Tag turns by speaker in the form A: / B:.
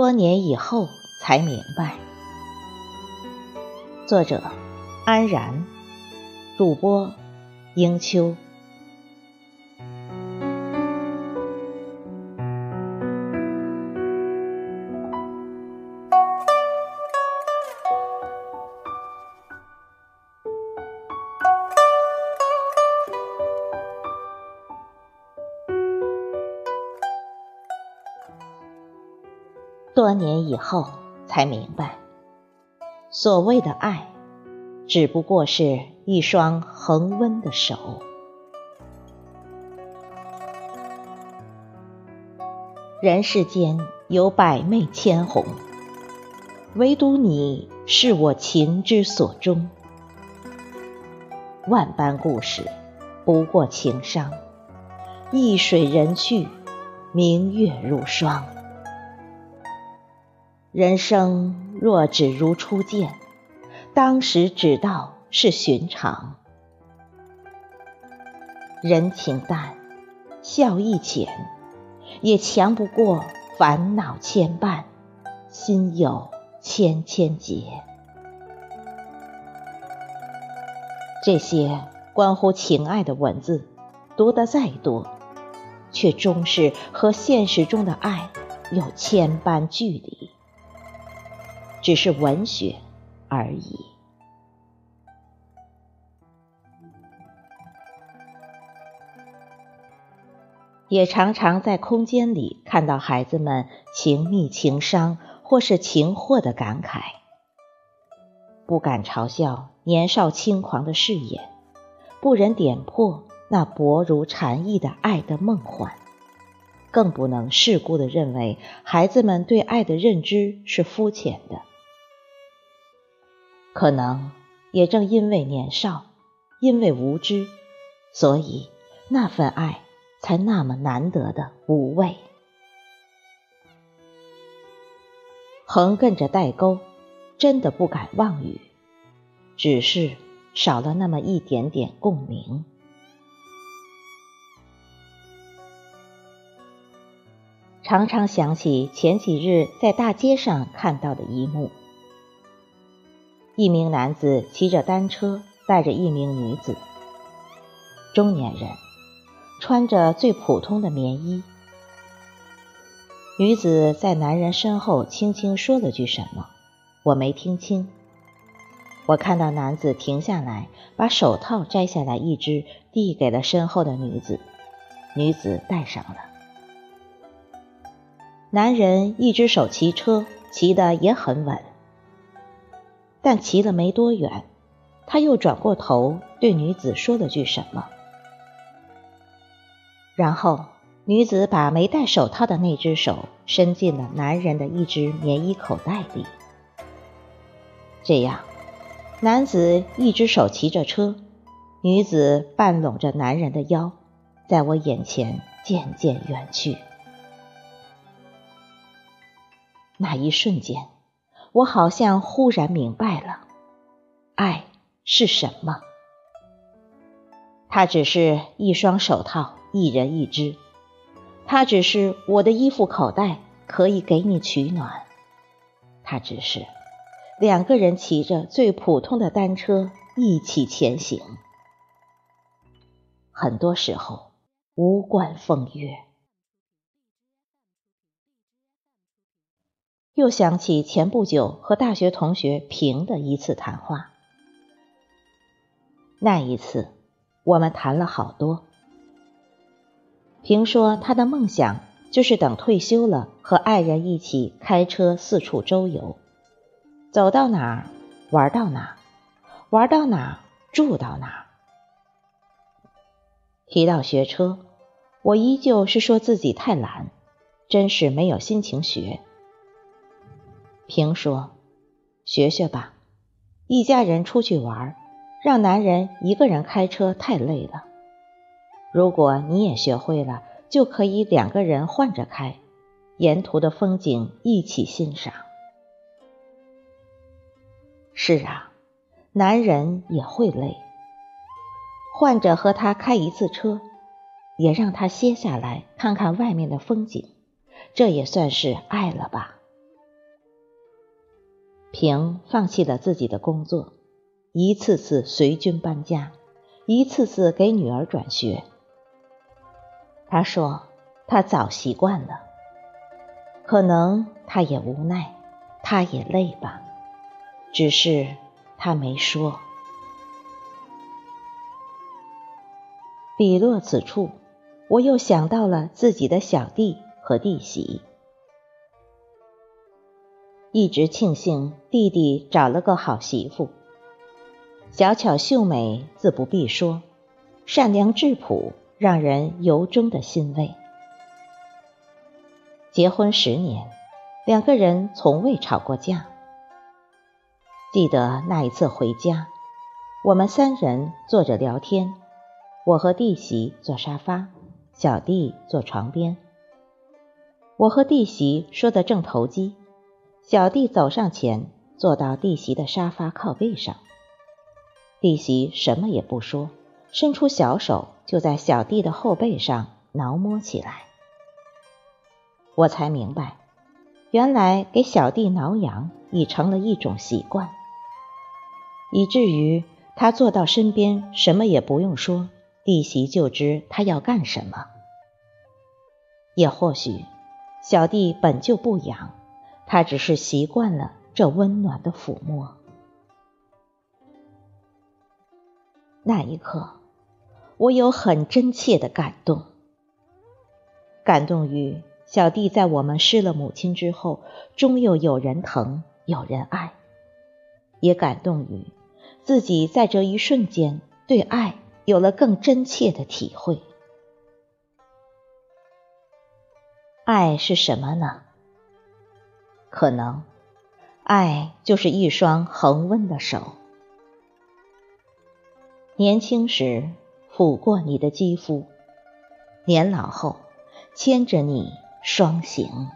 A: 多年以后才明白。作者：安然，主播：英秋。多年以后才明白，所谓的爱，只不过是一双恒温的手。人世间有百媚千红，唯独你是我情之所钟。万般故事，不过情伤。一水人去，明月如霜。人生若只如初见，当时只道是寻常。人情淡，笑意浅，也强不过烦恼牵绊，心有千千结。这些关乎情爱的文字，读得再多，却终是和现实中的爱有千般距离。只是文学而已。也常常在空间里看到孩子们情密情伤或是情惑的感慨，不敢嘲笑年少轻狂的誓言，不忍点破那薄如蝉翼的爱的梦幻，更不能世故的认为孩子们对爱的认知是肤浅的。可能也正因为年少，因为无知，所以那份爱才那么难得的无畏。横亘着代沟，真的不敢妄语，只是少了那么一点点共鸣。常常想起前几日在大街上看到的一幕。一名男子骑着单车，带着一名女子。中年人穿着最普通的棉衣。女子在男人身后轻轻说了句什么，我没听清。我看到男子停下来，把手套摘下来一只，递给了身后的女子。女子戴上了。男人一只手骑车，骑得也很稳。但骑了没多远，他又转过头对女子说了句什么，然后女子把没戴手套的那只手伸进了男人的一只棉衣口袋里。这样，男子一只手骑着车，女子半拢着男人的腰，在我眼前渐渐远去。那一瞬间。我好像忽然明白了，爱是什么。它只是一双手套，一人一只；它只是我的衣服口袋，可以给你取暖；它只是两个人骑着最普通的单车一起前行。很多时候，无关风月。又想起前不久和大学同学平的一次谈话。那一次，我们谈了好多。平说他的梦想就是等退休了，和爱人一起开车四处周游，走到哪儿玩到哪儿，玩到哪儿住到哪儿。提到学车，我依旧是说自己太懒，真是没有心情学。平说：“学学吧，一家人出去玩，让男人一个人开车太累了。如果你也学会了，就可以两个人换着开，沿途的风景一起欣赏。是啊，男人也会累，换着和他开一次车，也让他歇下来看看外面的风景，这也算是爱了吧。”平放弃了自己的工作，一次次随军搬家，一次次给女儿转学。他说他早习惯了，可能他也无奈，他也累吧，只是他没说。笔落此处，我又想到了自己的小弟和弟媳。一直庆幸弟弟找了个好媳妇，小巧秀美自不必说，善良质朴让人由衷的欣慰。结婚十年，两个人从未吵过架。记得那一次回家，我们三人坐着聊天，我和弟媳坐沙发，小弟坐床边。我和弟媳说的正投机。小弟走上前，坐到弟媳的沙发靠背上。弟媳什么也不说，伸出小手就在小弟的后背上挠摸起来。我才明白，原来给小弟挠痒已成了一种习惯，以至于他坐到身边，什么也不用说，弟媳就知他要干什么。也或许，小弟本就不痒。他只是习惯了这温暖的抚摸。那一刻，我有很真切的感动，感动于小弟在我们失了母亲之后，终又有人疼，有人爱；也感动于自己在这一瞬间对爱有了更真切的体会。爱是什么呢？可能，爱就是一双恒温的手，年轻时抚过你的肌肤，年老后牵着你双行。